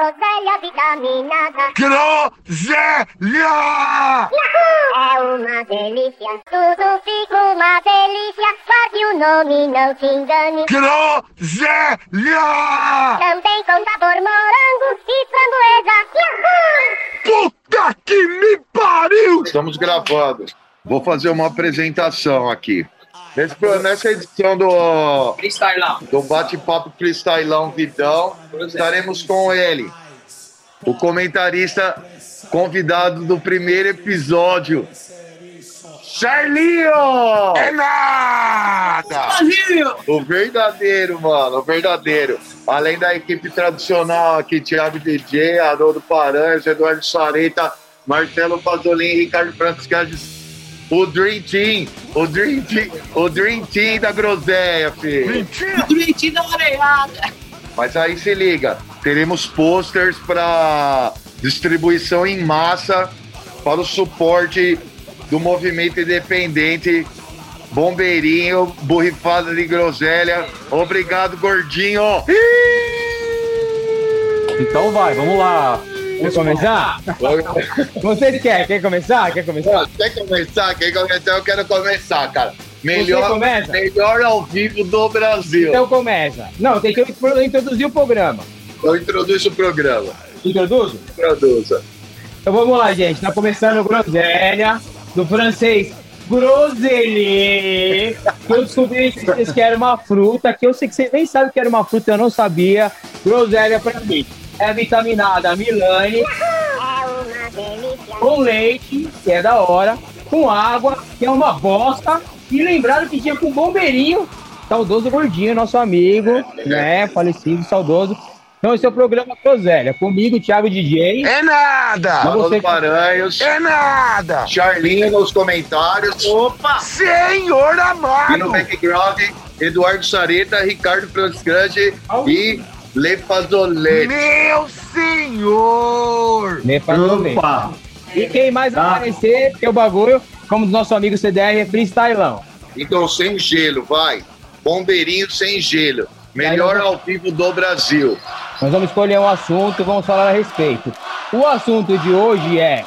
Groselha vitaminada. Groselha! É uma delícia, tudo fica uma delícia. Guarde o nome, não se engane. Groselha! Também com sabor morango e framboesa. Puta que me pariu! Estamos gravando. Vou fazer uma apresentação aqui. Nesse, nessa edição do, do Bate-Papo Freestylão Vidão, estaremos com ele, o comentarista convidado do primeiro episódio, Charlinho! É nada! O verdadeiro, mano, o verdadeiro. Além da equipe tradicional aqui, Thiago DJ, Haroldo Paranhos, Eduardo Sareta, Marcelo Pasolini, Ricardo Franciscani. O Dream Team, o Dream Team, o Dream Team da Groselha, filho. Mentira! Doentinho da areada. Mas aí se liga, teremos posters para distribuição em massa para o suporte do movimento independente Bombeirinho, Borrifada de Groselha. Obrigado, gordinho. Então vai, vamos lá. Quer começar? Vocês querem? Quer começar? Quer começar? Quer começar? Quer começar? Eu quero começar, cara. Melhor, melhor ao vivo do Brasil. Então começa. Não, tem que introduzir o programa. Eu introduzo o programa. Introduzo? Introduza. Então vamos lá, gente. Tá começando o Groselha, do francês Groselha. Que eu descobri que vocês querem uma fruta, que eu sei que vocês nem sabem que era uma fruta, eu não sabia. Groselha pra mim. É vitaminada Milane, É uma delícia. com leite, que é da hora, com água, que é uma bosta, e lembraram que tinha com bombeirinho, saudoso gordinho, nosso amigo, né, falecido, saudoso. Então esse é o programa Groselha, comigo, Thiago DJ. É nada! Você- Paranhos. É nada! Charlinho nos comentários. Opa! Senhor E no amado! background, Eduardo Sareta, Ricardo Franciscante e Le Fazolete. Meu senhor! Falou bem. E quem mais aparecer, que é o bagulho, como do nosso amigo CDR, é freestylão. Então, sem gelo, vai. Bombeirinho sem gelo. Melhor ao vivo do Brasil. Nós vamos escolher um assunto e vamos falar a respeito. O assunto de hoje é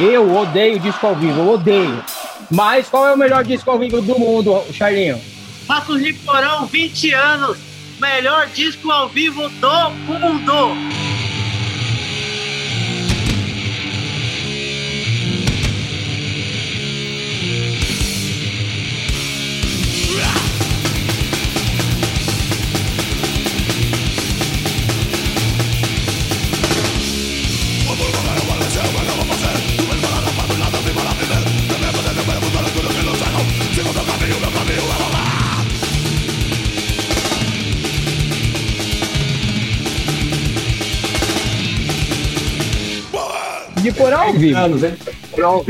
Eu odeio disco ao vivo, eu odeio. Mas qual é o melhor disco ao vivo do mundo, Charlinho? Patos de Porão, 20 anos. Melhor disco ao vivo do mundo. Vivo. anos, hein? Pronto.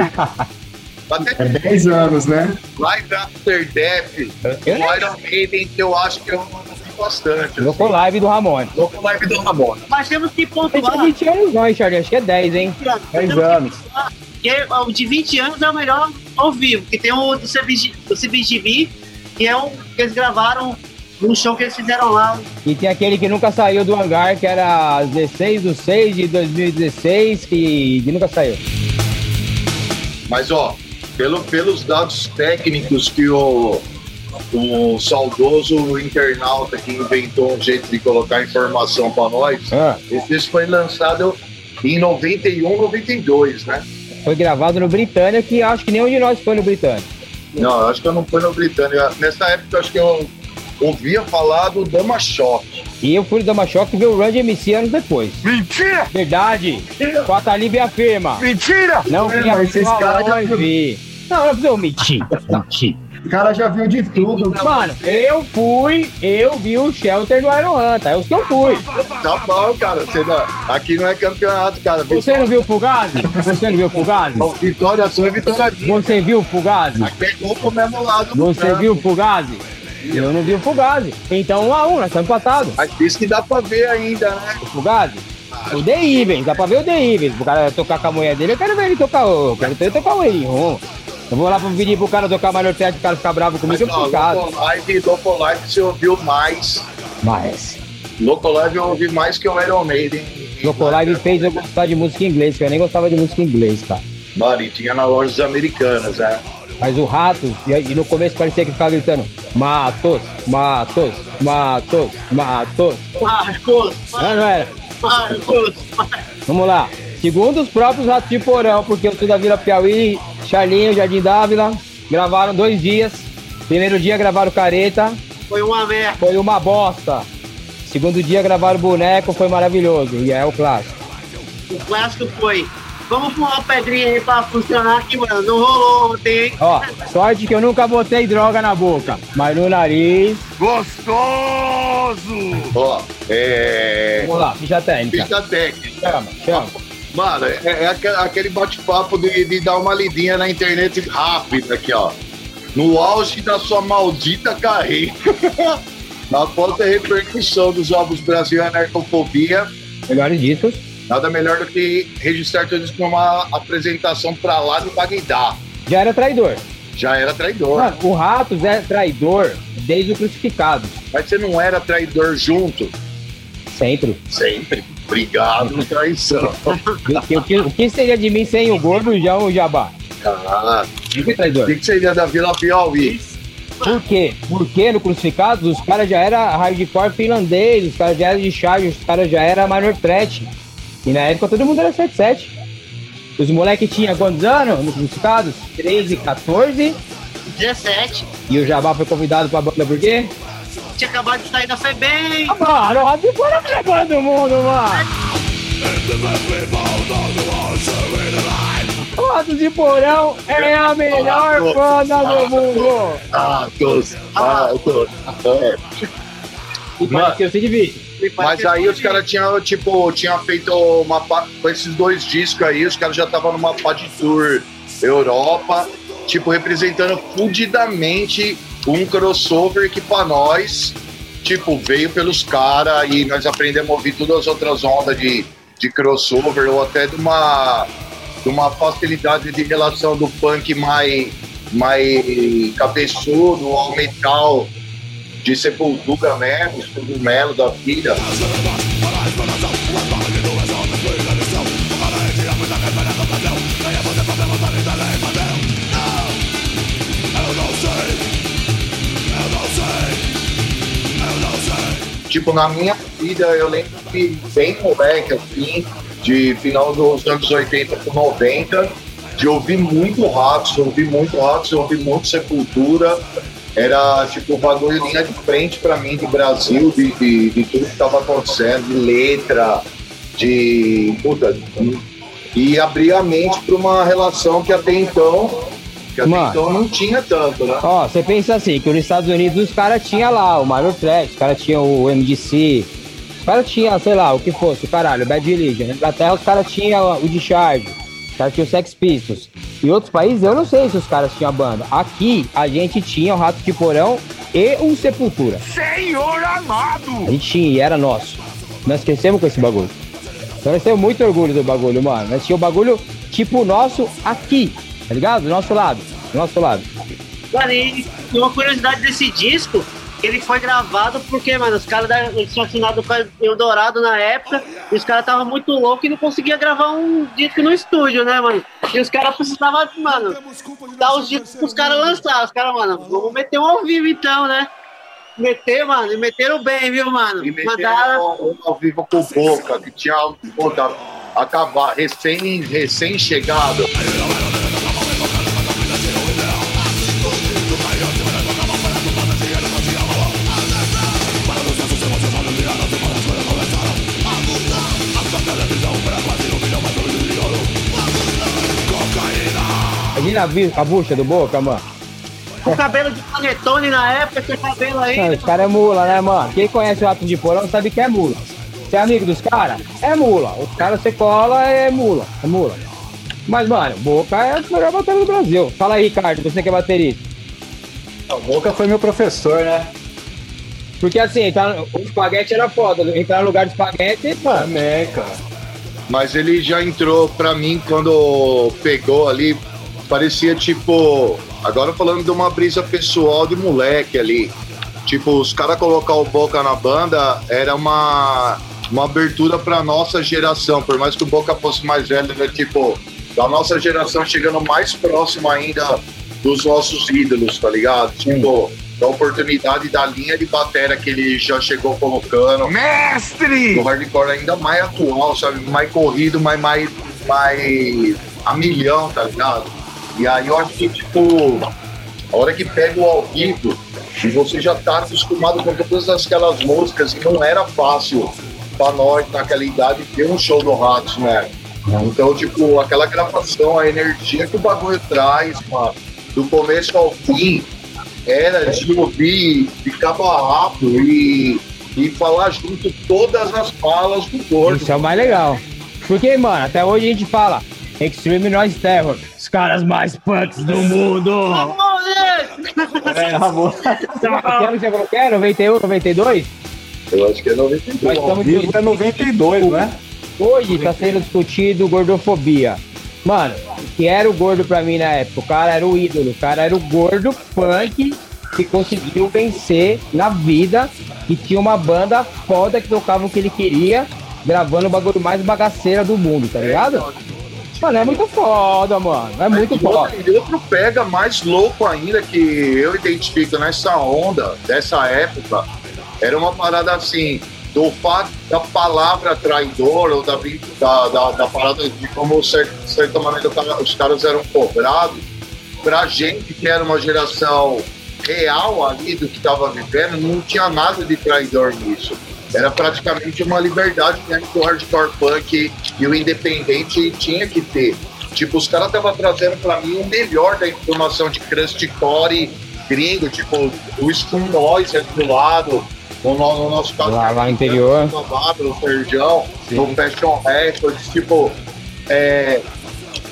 Até É 10 anos, né? Live After Death. Eu O Iron Maiden, que eu acho que eu ouvi bastante. Eu com live do Ramon. Com live do Ramon. Mas temos que Esse é pontuar 20 anos não, hein, Charlinho? Acho que é 10, hein? 10 anos. que o de 20 anos é o melhor ao vivo. Que tem o do CBG do CBGB, que é o que eles gravaram no show que eles fizeram lá. E tem aquele que nunca saiu do hangar, que era 16 do 6 de 2016, que, que nunca saiu. Mas, ó, pelo, pelos dados técnicos que o, o saudoso internauta que inventou um jeito de colocar informação pra nós, Ah, esse disco foi lançado em 91, 92, né? foi gravado no Britânia, que acho que nenhum de nós foi no Britânia. Não, eu acho que eu não fui no Britânia. Nessa época, eu acho que eu ouvia falar do Dama Choque. E eu fui no Dama Choque ver o Run de MC anos depois. Mentira! Verdade! Com a afirma. Mentira! Não É, vinha mas esse cara já- longe. Não, não precisa mentir. Mentir. O cara já viu de tudo. Mano, eu fui, eu vi o Shelter no Iron Hunter. É os que eu fui. Tá bom, cara. Você não- aqui não é campeonato, cara. Você não viu o Fugazi? Você não viu o Fugazi? Vitória sua é vitória minha. Você viu o Fugazi? Pegou pro mesmo lado. do Você campo. viu o Fugazi? Eu não vi o Fugazi. Então, um a um, nós estamos empatados. Mas isso que dá pra ver ainda, né? O Fugazi? O The Evans, dá pra ver o The Evans. O cara tocar com a mulher dele, eu quero ver ele tocar o. Eu quero ver ele tocar o Elinho. Eu vou lá pra pedir pro cara tocar mais norte, o cara ficar bravo comigo, eu fico. Loco Live, Loco Live, você ouviu mais. Mas. Locolive eu ouvi mais que o Iron Maiden. Locolive fez eu gostar de música em inglês, que eu nem gostava de música em inglês, cara. Mano, e tinha nas lojas americanas, né? Mas o rato, e, e no começo parecia que ficava gritando: Matos, Matos, Matos, Matos. Marcos, Não, não era. Marcos, Vamos lá. Segundo os próprios Ratos de Porão, porque eu sou da Vila Piauí, Charlinho, Jardim Dávila, gravaram dois dias. Primeiro dia gravaram careta, foi uma merda. foi uma bosta. Segundo dia gravaram boneco, foi maravilhoso. E é o clássico. O clássico foi. Vamos pôr uma pedrinha aí pra funcionar aqui, mano. Não rolou ontem, hein? Ó, sorte que eu nunca botei droga na boca, mas no nariz. Gostoso! Ó, é. Vamos lá, ficha técnica. Ficha técnica. Chama, chama. Mano, é, é aque- aquele bate-papo de, de dar uma lidinha na internet rápida aqui, ó. No auge da sua maldita carreira. Após a repercussão dos Jogos Brasil e Anarcofobia, Melhores discos. Nada melhor do que registrar tudo isso numa apresentação pra lá de Bagdá. Já era traidor. Já era traidor. Mano, o Ratos é traidor desde o crucificado. Mas você não era traidor junto? Sempre. Sempre. Obrigado, traição. O que, o que- o que seria de mim sem o gordo e já o jabá? Ah, o traidor. que, que seria da Vila Piauí? Por quê? Porque no Crucificados os caras já eram hardcore finlandês, os caras já eram de charge, os caras já eram minor threat. E na época todo mundo era 77. Os moleques tinham quantos anos no Crucificados? 13, 14. 17. E o Jabá foi convidado pra banda por quê? Tinha acabado de sair da FEBEM. Ah, mano, o Rato foi a melhor banda do mundo, mano. O Rato de Porão é a melhor banda do mundo. Ah, todos. Ah, todos. É. E parece que eu sei dividir. Mas aí os caras tinham, tipo, tinha feito uma com esses dois discos aí, os caras já estavam numa pá de tour Europa, tipo, representando fudidamente um crossover que pra nós, tipo, veio pelos caras e nós aprendemos a ouvir todas as outras ondas de, de crossover ou até de uma, de uma facilidade de relação do punk mais, mais cabeçudo ao metal de Sepultura Estudo Melo da filha. Tipo, na minha vida, eu lembro que bem moleque, assim, de final dos anos 80 para 90, de ouvir muito Ratos, ouvir muito Ratos, ouvir muito Sepultura. Era, tipo, o bagulho linha de frente para mim do Brasil, de, de, de tudo que estava acontecendo, de letra, de. Puta, e abrir a mente para uma relação que até então. Que até Mano. então não tinha tanto, né? Ó, você pensa assim, que nos Estados Unidos os caras tinham lá o Minor Threat, os caras tinham o MDC, os caras tinham, sei lá, o que fosse, o caralho, o Bad Religion. Na Inglaterra os caras tinham o Discharge, os caras tinham o Sex Pistols. Em outros países eu não sei se os caras tinham banda. Aqui a gente tinha o Rato de Porão e o Sepultura. Senhor amado! A gente tinha e era nosso. Nós crescemos com esse bagulho. Então nós temos muito orgulho do bagulho, mano. Nós tínhamos o bagulho tipo nosso aqui, tá ligado? Do nosso lado, do nosso lado. Mano, e uma curiosidade desse disco, ele foi gravado porque, mano, os caras tinham assinado com a Eldorado na época, e os caras estavam muito loucos e não conseguiam gravar um disco no estúdio, né, mano? E os caras precisavam, mano, dar os discos pros caras lançar. Os caras, mano, vamos meter um ao vivo então, né? Meter, mano, e meteram bem, viu, mano? E Mandaram. um ao vivo com Boca, que tinha puta, acabar, recém, Imagina a, a bucha do Boca, mano. Com cabelo de panetone na época, tinha cabelo aí. Mano, os caras é mula, né, mano? Quem conhece o Rato de Porão sabe que é mula. Você é amigo dos caras? É mula. Os caras você cola, é mula. É mula. Mas, mano, Boca é o melhor bateria do Brasil. Fala aí, Ricardo, você que é baterista. O Boca foi meu professor, né? Porque assim, entrar, o espaguete era foda. Entrar no lugar de espaguete, mano. Também, cara. Mas ele já entrou pra mim quando pegou ali, parecia tipo. Agora falando de uma brisa pessoal de moleque ali. Tipo, os caras colocar o Boca na banda era uma, uma abertura pra nossa geração. Por mais que o Boca fosse mais velho, era tipo, da nossa geração chegando mais próximo ainda dos nossos ídolos, tá ligado? Tipo, da oportunidade da linha de bateria que ele já chegou colocando. Mestre! O hardcore ainda mais atual, sabe? Mais corrido, mais, mais, mais a milhão, tá ligado? E aí eu acho que, tipo, a hora que pega o ao vivo, e você já tá acostumado com todas aquelas músicas, e não era fácil pra nós, naquela idade, ter um show do Ratos, né? Então, tipo, aquela gravação, a energia que o bagulho traz, mano, do começo ao fim, era de ouvir a rabo e, e falar junto todas as falas do gordo. Isso é o mais legal. Porque, mano, até hoje a gente fala Extreme Noise Terror, os caras mais punks do mundo. É, Ramon. Que ano você falou que é? 91, 92? Eu acho que é 92. Nós estamos Vivo é 92, né? Hoje tá sendo discutido gordofobia. Mano, que era o gordo pra mim na época? O cara era o ídolo, o cara era o gordo punk que conseguiu vencer na vida e tinha uma banda foda que tocava o que ele queria, gravando o bagulho mais bagaceira do mundo, tá ligado? Mano, é muito foda, mano. É muito E foda. e outro pega mais louco ainda que eu identifico nessa onda dessa época era uma parada assim do fato da palavra traidor ou da, da, da, da parada de como de certa, maneira os caras eram cobrados pra gente que era uma geração real ali do que estava vivendo não tinha nada de traidor nisso era praticamente uma liberdade né, que o hardcore punk e o independente tinha que ter. Tipo, os caras estavam trazendo pra mim o melhor da informação de crustcore gringo, tipo, o Spoon Noise ali do lado, no, no, no nosso caso, Lá- lá no interior. o Serjão, no Fashion Records, tipo, é,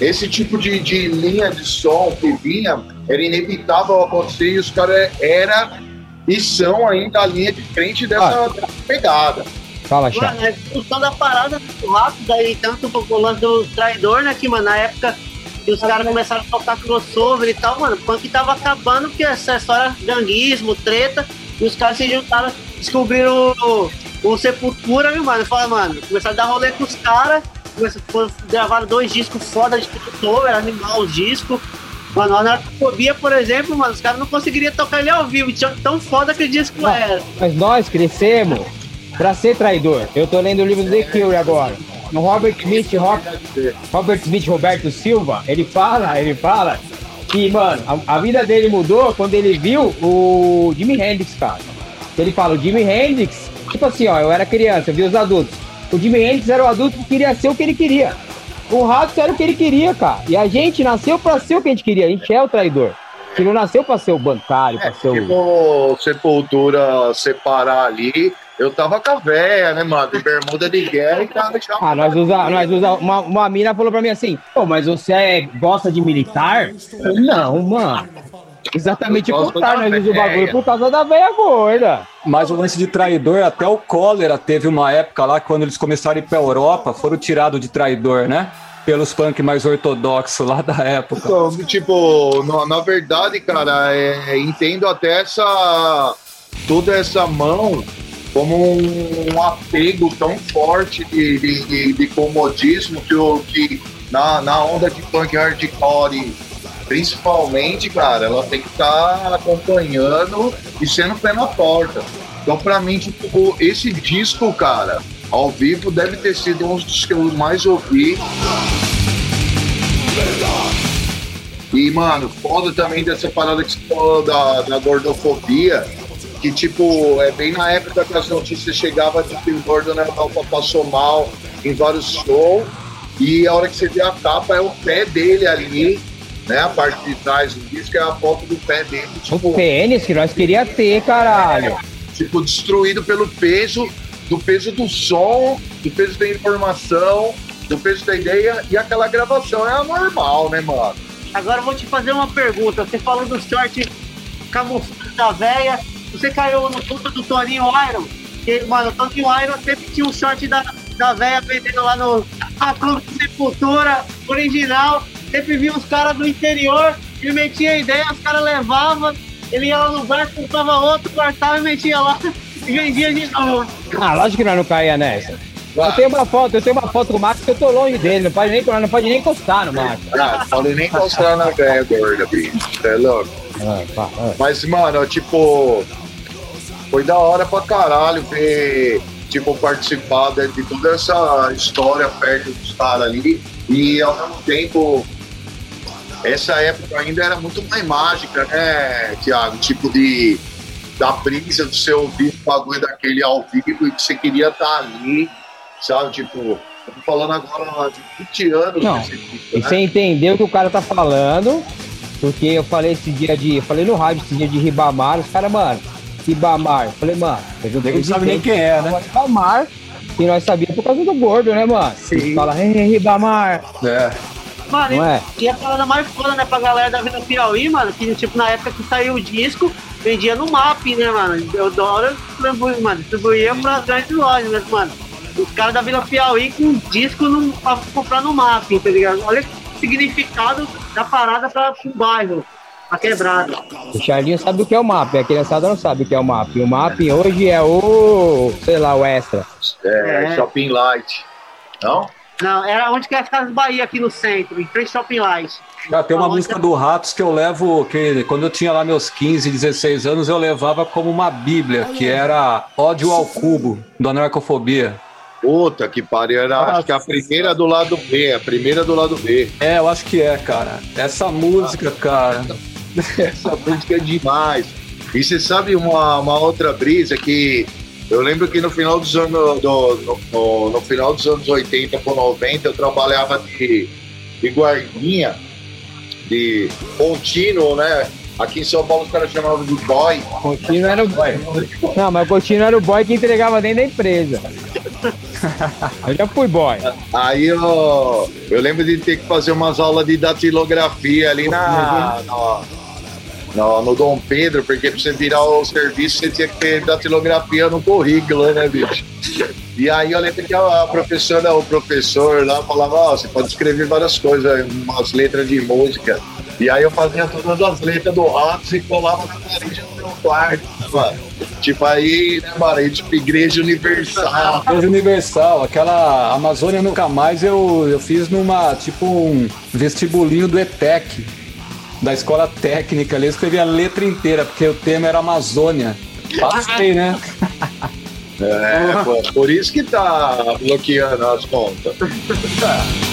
esse tipo de, de linha de som que vinha era inevitável acontecer e os caras era e são ainda a linha de frente dessa, dessa pegada. Fala, Chá. Mano, a evolução da parada muito rápida e tanto o lance do traidor, né? Que, mano, na época que os caras começaram a tocar crossover e tal, mano, o punk tava acabando, porque essa história ganguismo, treta, e os caras se juntaram, descobriram o, o Sepultura, viu, mano? Fala, mano, começaram a dar rolê com os caras, gravaram dois discos foda de crossover, animal os discos. Mano, a Anarcofobia, por exemplo, mano, os caras não conseguiriam tocar ele ao vivo, tão foda que o disco era. Mas nós crescemos pra ser traidor. Eu tô lendo o livro do The Cure agora. No Robert Smith, Ro- Robert Smith Roberto Silva, ele fala, ele fala que, mano, a, a vida dele mudou quando ele viu o Jimi Hendrix, cara. Ele fala, o Jimi Hendrix, tipo assim, ó, eu era criança, eu vi os adultos. O Jimi Hendrix era o adulto que queria ser o que ele queria. O Ratos era o que ele queria, cara. E a gente nasceu pra ser o que a gente queria. A gente é o traidor. Gente não nasceu pra ser o bancário, pra ser o. Tipo, Sepultura separar ali, eu tava com a véia, né, mano? De bermuda de guerra e cara já. Ah, nós usa, nós usa uma, uma mina falou pra mim assim, pô, mas você é- gosta de militar? Não, mano. Exatamente nós usamos o bagulho por causa da velha gorda. Mas o lance de traidor, até o cólera teve uma época lá, quando eles começaram a ir pra Europa, foram tirados de traidor, né? Pelos punk mais ortodoxos lá da época. Então, tipo, na, na verdade, cara, é, entendo até essa. toda essa mão como um, um apego tão forte de, de, de- de comodismo que, que na, na onda de punk hardcore, principalmente, cara, ela tem que estar acompanhando e sendo pé na porta. Então, pra mim, tipo, esse disco, cara, ao vivo deve ter sido um dos que eu mais ouvi. E, mano, foda também dessa parada que você falou da, da gordofobia, que, tipo, é bem na época que as notícias chegavam de que o gordo Europa passou mal em vários shows, e a hora que você vê a capa é o pé dele ali, né? A parte de trás do disco é a foto do pé dele, O tipo, tênis que nós queria ter, caralho. tipo, destruído pelo peso, do peso do som, do peso da informação, do peso da ideia, e aquela gravação é anormal, né, mano? Agora eu vou te fazer uma pergunta. Você falou do short camuflado da véia. Você caiu no puta do Toninho Iron? Que, mano, o Toninho Iron sempre tinha um short da, da véia vendendo lá no a Clube de Sepultura original. Sempre via os caras do interior e metia ideia, os caras levavam. ele ia lá no bar, comprava outro, cortava e metia lá e vendia de novo. Ah, lógico que nós não caía nessa. Eu tenho uma foto, eu tenho uma foto com o Marcos que eu tô longe dele, não pode nem, não pode nem encostar no Marcos. Ah, falei nem mostrar na velha gorda, bicho. É louco. Ah, pá, ah. Mas, mano, tipo, foi da hora pra caralho ver, tipo, participar de, de toda essa história perto dos caras ali. E ao mesmo tempo, essa época ainda era muito mais mágica, né, Tiago? Tipo de da brisa do seu ouvir o bagulho daquele ao vivo e que você queria estar ali, sabe? Tipo, eu tô falando agora de 20 anos Não, E né? você entendeu o que o cara tá falando, porque eu falei esse dia de. Eu falei no rádio esse dia de Ribamar, os caras, mano, Ribamar. Eu falei, mano, eu não sabe nem quem é, né? Ribamar. E nós sabíamos por causa do gordo, né, mano? Sim. Fala, hey, Ribamar. É. Mano, Não é? e a parada mais foda, né, pra galera da Vila Piauí, mano, que tipo, na época que saiu o disco, vendia no MAP, né, mano? Eu adoro distribuir, mano, distribuía pras grandes lojas, mas, mano, os caras da Vila Piauí com disco no, pra comprar no MAP, tá ligado? Olha o significado da parada pra, pro bairro, pra quebrada. O Charlinho sabe o que é o MAP, a criançada não sabe o que é o MAP. O MAP hoje é o, sei lá, o extra. É, É. Shopping Light. Não? Não, era onde que é as Casas Bahia aqui no centro, em frente ao Shopping Light. Já tem uma música que- do Ratos que eu levo, que quando eu tinha lá meus 15, 16 anos, eu levava como uma bíblia, que era Ódio ao Cubo, do Anarcofobia. Puta que pariu. Era, acho que a primeira do lado B, a primeira do lado B. É, eu acho que é, cara. Essa música, cara. Essa música é demais. E você sabe uma, uma outra brisa que eu lembro que no final dos anos do- no, no- no final dos anos 80 para 90 eu trabalhava de, de guardinha, de contínuo, né? Aqui em São Paulo os caras chamavam de boy. Coutinho era o boy. Não, mas o Coutinho era o boy que entregava dentro da empresa. Eu já fui boy. Aí eu, eu lembro de ter que fazer umas aulas de datilografia ali na, no, no, no Dom Pedro, porque pra você virar o serviço você tinha que ter datilografia no currículo, né, bicho? E aí eu lembro que a professora, o professor lá falava, ó, você pode escrever várias coisas, umas letras de música. E aí eu fazia todas as letras do Ratos e colava na parede do meu quarto, mano. Tipo aí, né, mano, tipo Igreja Universal. Igreja Universal, aquela Amazônia Nunca Mais, eu, eu fiz numa, tipo, um vestibulinho do ETEC, da escola técnica ali. Eu escrevi a letra inteira, porque o tema era Amazônia. Passei, né? É, por isso que tá bloqueando as contas.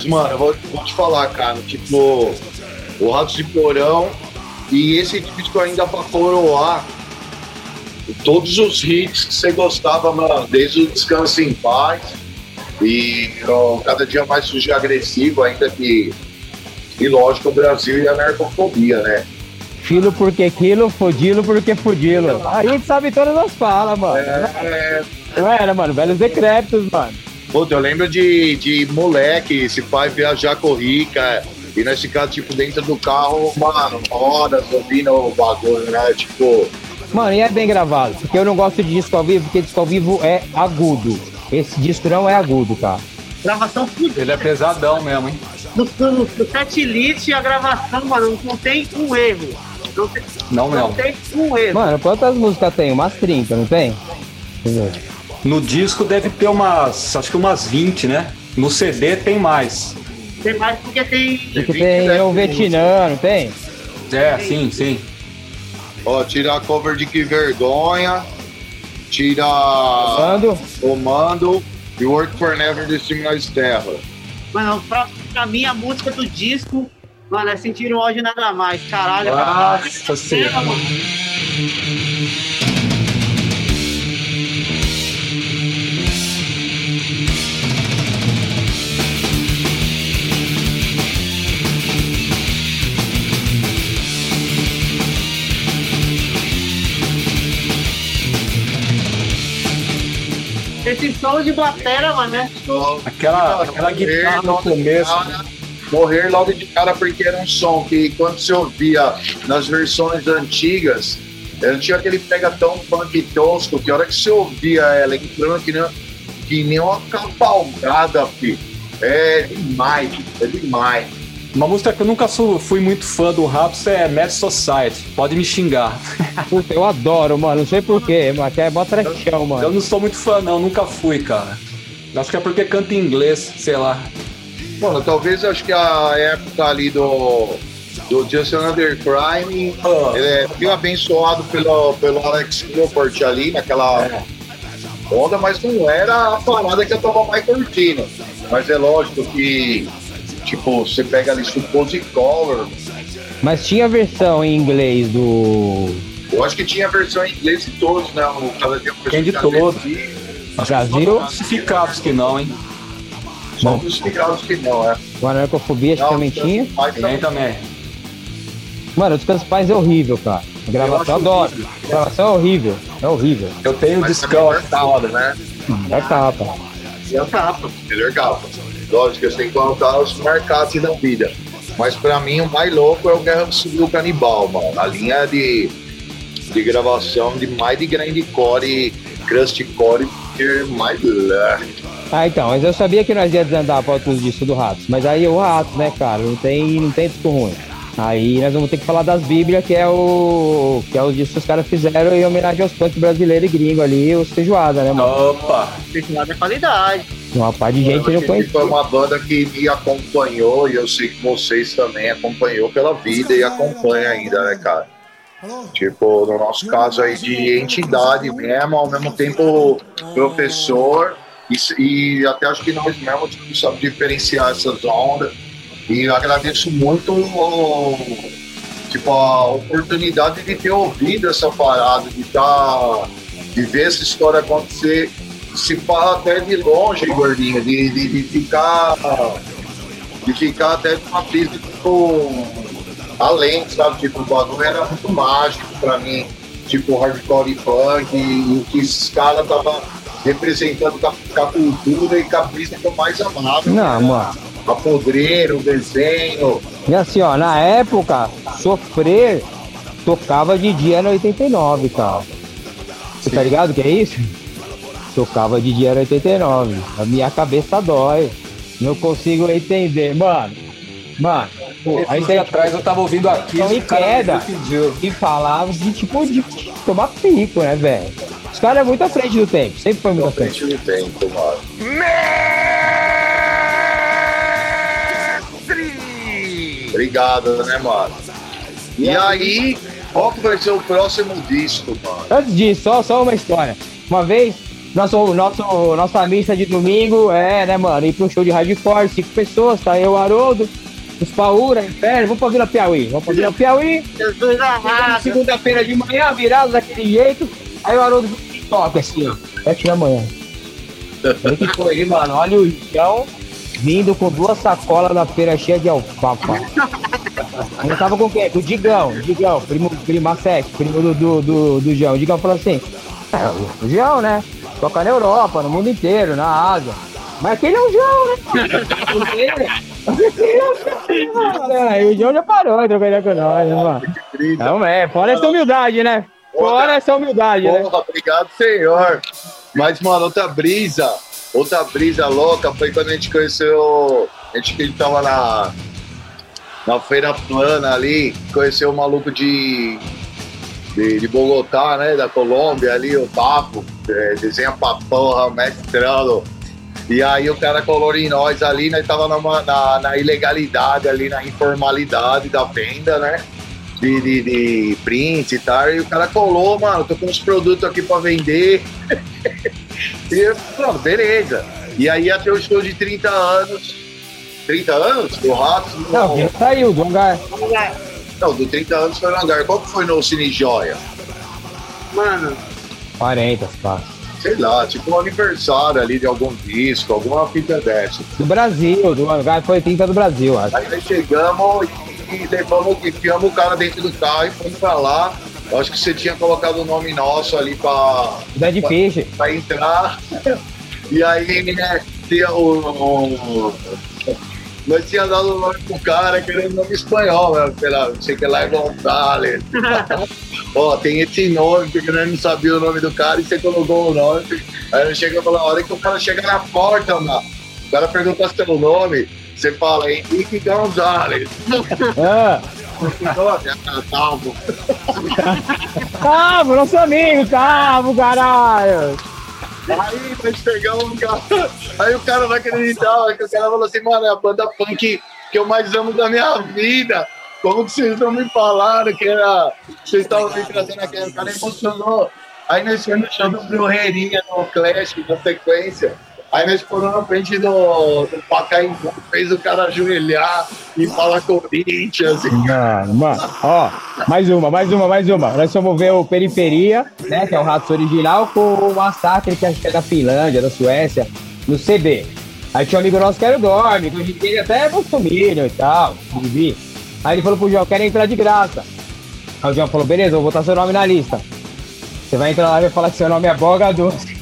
Mas, mano, eu vou, vou te falar, cara, tipo, o Ratos de Porão e esse disco ainda pra coroar todos os hits que você gostava, mano, desde o Descanso em Paz e ó, cada dia mais sujo agressivo, ainda que, e lógico, o Brasil e a narcofobia, né? Filo porque quilo, fodilo porque fodilo. A gente sabe todas as falas, mano. É, Não era, mano? Velhos decrépitos, mano. Puta, eu lembro de, de moleque, esse pai viajar com Rica e nós ficar, tipo, dentro do carro, mano, horas ouvindo o bagulho, né? Tipo, Mano, e é bem gravado. Porque eu não gosto de disco ao vivo, porque disco ao vivo é agudo. Esse disco não é agudo, cara. Gravação fudida. Ele é pesadão mesmo, hein? No, no, no set list, a gravação, mano, não tem um erro. Não tem, Não não mesmo. tem um erro. Mano, quantas músicas tem? Umas 30, não tem? No disco deve ter umas, acho que umas 20, né? No CD tem mais. Tem mais porque tem. Porque tem eu Vietnã, não tem? É, sim, sim. ó, tira a cover de Que Vergonha, tira Quando? Comando e Work for Never de Criminais Terra. Mano, pra, pra mim, a música do disco, mano, é sentir o ódio nada mais. Caralho, Nossa senhora. Esse solo de batera, mano, né? Aquela, aquela guitarra no começo. Morrer logo de cara porque era um som que quando você ouvia nas versões antigas, ela tinha aquele pega tão funk tosco que a hora que você ouvia ela entrando que nem, que nem uma cavalgada, filho. É demais, é demais. Uma música que eu nunca sou- fui muito fã do Ratos é Mad Society. Pode me xingar. Puta, eu adoro, mano. Não sei porquê, mas que é mó trechão, Eu mano. não sou muito fã, não. Nunca fui, cara. Acho que é porque canta em inglês, sei lá. Mano, talvez acho que a época ali do, do Just Another Crime, Ah. ele é meio abençoado pelo, pelo Alex Newport ali naquela onda, mas não era a parada que eu tava mais curtindo. Mas é lógico que, tipo, você pega ali Suppose Color, Mas tinha a versão em inglês do eu acho que tinha a versão em inglês de todos, né? O cara tem de todos. Brasil. Classificados que não, hein? Só os ficados que não, é. O Anarcofobia, acho que também tinha. Mas Tem também. Mano, os Canos Pais é horrível, cara. A gravação eu adoro. A gravação é horrível. É horrível. Eu tenho o discão, acho foda. né? É capa. A capa, melhor capa. Lógico, você tem que colocar os marcados da vida. Mas pra mim, o mais louco é o Guerra do Civil Canibal, mano. A linha de, de gravação de mais de grindcore, crustcore, que é mais. Ah, então, mas eu sabia que nós ia desandar para outros discos do Ratos. Mas aí o Ratos, né, cara? Não tem, não tem disco ruim. Aí nós vamos ter que falar das Bíblias, que é o. que é o disco que os caras fizeram em homenagem aos punk brasileiro e gringo ali, os feijoada, né, mano? Opa! Festival é qualidade. Uma par de gente não conhecia. Foi uma banda que me acompanhou e eu sei que vocês também acompanhou pela vida e acompanha ainda, né, cara? Tipo, no nosso caso aí de entidade mesmo, ao mesmo tempo professor e, e até acho que nós mesmos tipo, sabemos diferenciar essas ondas e eu agradeço muito tipo, a oportunidade de ter ouvido essa parada, de tá, de ver essa história acontecer se fala até de longe, gordinho, de, de, de ficar de ficar até de uma brisa tipo além, sabe? Tipo, o bagulho era muito mágico pra mim, tipo hardcore e punk, e o que esses caras estavam representando com a, com a cultura e com a brisa que eu mais amava. Não, mano. A podreiro, o desenho. E assim, ó, na época, sofrer tocava de dia no 89, cara. Você tá ligado que é isso? Tocava de dia no 89. A minha cabeça dói. Não consigo entender. Mano, mano, pô, aí você atrás eu tava ouvindo aqui, Então, cara queda. e falava de tipo de tomar pico, né, velho? Os caras é muito à frente do tempo, sempre foi muito à frente. Frente do tempo, mano. Obrigado, né, mano? E aí, qual que vai ser o próximo disco, mano? Antes disso, só, só uma história. Uma vez, nosso, nosso, nossa missa de domingo é, né, mano, ir pra um show de hardcore, cinco pessoas, tá eu, o Haroldo, os Paura, Inferno, vamos pra Vila Piauí. Vamos pra Vila Piauí, Jesus amado. segunda-feira de manhã, virados daquele jeito, aí o Haroldo toca assim, ó, sete da manhã. O que foi, mano? Olha o João vindo com duas sacolas na feira cheia de alfafa. Eu tava com quem? Com o Digão, Digão, primo, primo sete, primo do, do, do, do João. O Digão falou assim: é, o João, né? Toca na Europa, no mundo inteiro, na Ásia. Mas aquele é o João, né? Aquele o João? Aí o João já parou de trocar ideia com nós, né, mano? Não, é, fora essa humildade, né? Fora essa humildade, né? Porra, obrigado, senhor. Mas, mano, outra brisa, outra brisa louca foi quando a gente conheceu. A gente que tava na, na feira plana ali, conheceu o maluco de, de, de Bogotá, né? Da Colômbia ali, o Tapo, é, desenha pra porra, mestrando. E aí o cara colou em nós ali, nós tava numa- na, na ilegalidade ali, na informalidade da venda, né? de, de, de print e tal, e o cara colou, mano, tô com uns produtos aqui pra vender. e eu, pronto, beleza. E aí ia ter o show de 30 anos. 30 anos? Do Ratos? Não, não saiu do hangar. Não, do 30 anos foi no hangar. Qual que foi no Cine Joia? Mano, 40, pá. Sei lá, tipo um aniversário ali de algum disco, alguma fita dessa. Do Brasil, do hangar foi 30 do Brasil, acho. Aí nós chegamos e, e levamos, enfiamos o cara dentro do carro e fomos pra lá. Eu acho que você tinha colocado o nome nosso ali Fish. pra entrar. E aí, né, tinha o. o nós tinha dado o nome pro cara querendo nome espanhol, né? Sei lá, sei que lá é Gonzalez. Ó, tem esse nome, porque nós não sabia o nome do cara e você colocou o nome. Aí nós chega a hora que o cara chega na porta, mano. O cara pergunta seu nome, você fala Henrique Gonzalez. Ah, Talvo. Tavo, nosso amigo, Tavo, caralho. Aí nós pegamos o cara. Aí o cara não acreditava, que o cara falou assim, mano, é a banda punk que eu mais amo da minha vida. Como que vocês não me falaram que era. Vocês estavam me trazendo aqui, o cara emocionou. Aí nós fomos no show do Brujeria, no Clash, na sequência. Aí nós fomos na frente do, do Pacaembu, fez o cara ajoelhar e falar Corinthians. Mano, mano, ó, mais uma, mais uma, mais uma. Nós vamos ver o Periferia, né, que é o Ratos original, com o Massacre, que acho que é da Finlândia, da Suécia, no CD. Aí tinha um amigo nosso que era o Dorme, que hoje ele até é e tal, vivi. Aí ele falou pro João, quero entrar de graça. Aí o João falou, beleza, vou botar seu nome na lista. Você vai entrar lá e vai falar que seu nome é Boga Doce.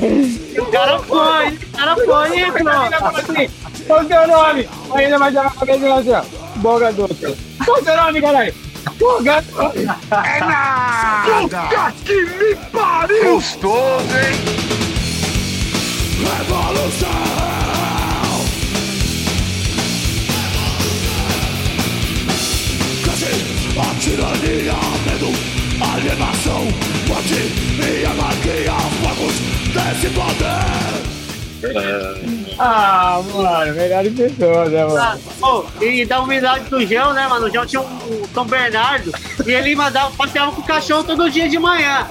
O cara foi, o cara foi, hein, Flo? Qual o seu nome? Aí ele vai a cabeça e assim, ó, Boga Doce. Qual o seu nome, caralho? Boga Doce. É nada! Puta que me pariu! Gostoso, hein? Ah, mano, melhor de pessoas, né, Ah, mano? oh, e da humildade do João, né, mano? O João tinha um, um São Bernardo e ele mandava, passeava com o cachorro todo dia de manhã.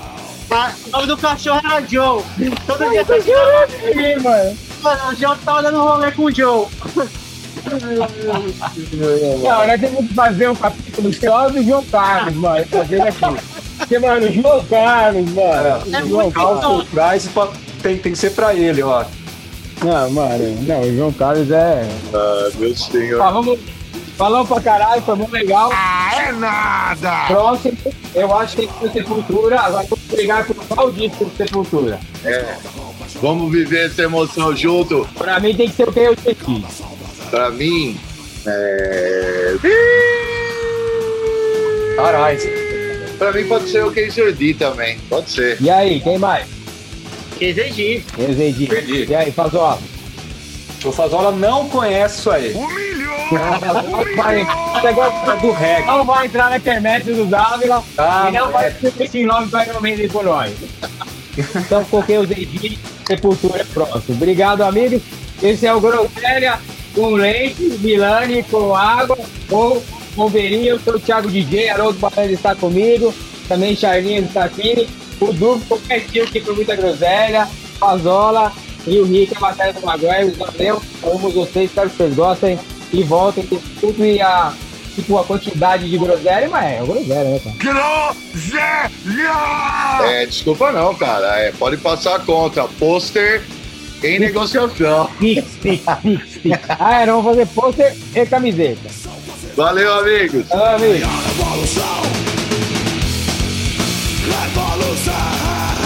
Mas O nome do cachorro era Joe. Todo dia tá Ih, mano. Mano, o João tava dando rolê com o Joe. Não, nós temos que fazer um capítulo só do João Carlos, mano. Fazendo aqui. Porque, mano, João Carlos, mano. É João Carlos. bom. Price pra- tem, tem que ser pra ele, ó. Não, mano, não, o João Carlos é. Ah, meu senhor. Falamos, falamos pra caralho, foi muito legal. Ah, é nada! Próximo, eu acho que tem que ser Sepultura. Agora vamos brigar por qual disco do Sepultura? É. Vamos viver essa emoção junto. Pra mim tem que ser o que eu. Pra mim, é... Caralho. Pra mim pode ser o D também. Pode ser. E aí, quem mais? Que exigir. Exegi. Entendi. E aí, Fazola? O Fazola não conhece isso aí. Humilhou! Vai, É do reggae. não vai entrar na quermesse do Dávila Ah, e não vai ter esse nome para Iron Maiden por nós. Então, coloquei o Zedi, Sepultura é próximo. Obrigado, amigos. Esse é o Groselha com leite, Milani com água, ou bombeirinho. Eu sou o Thiago DJ, Haroldo Barões está comigo, também Charlinhos está aqui. O Duque, qualquer tio que por muita groselha, Pazola e o Rick, a Batalha do Maguire. Valeu, amo vocês, espero que vocês gostem e voltem. que Tudo e a, tipo, a quantidade de groselha, mas é, é groselha, né, cara? Groselha! É, desculpa não, cara. É, pode passar a conta. Pôster em negociação. Pix, pix, pix, pix. Ah, é, não vou fazer pôster e camiseta. Valeu, amigos. Ah, amigo. Groselha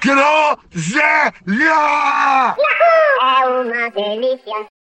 Groselha! é uma delícia.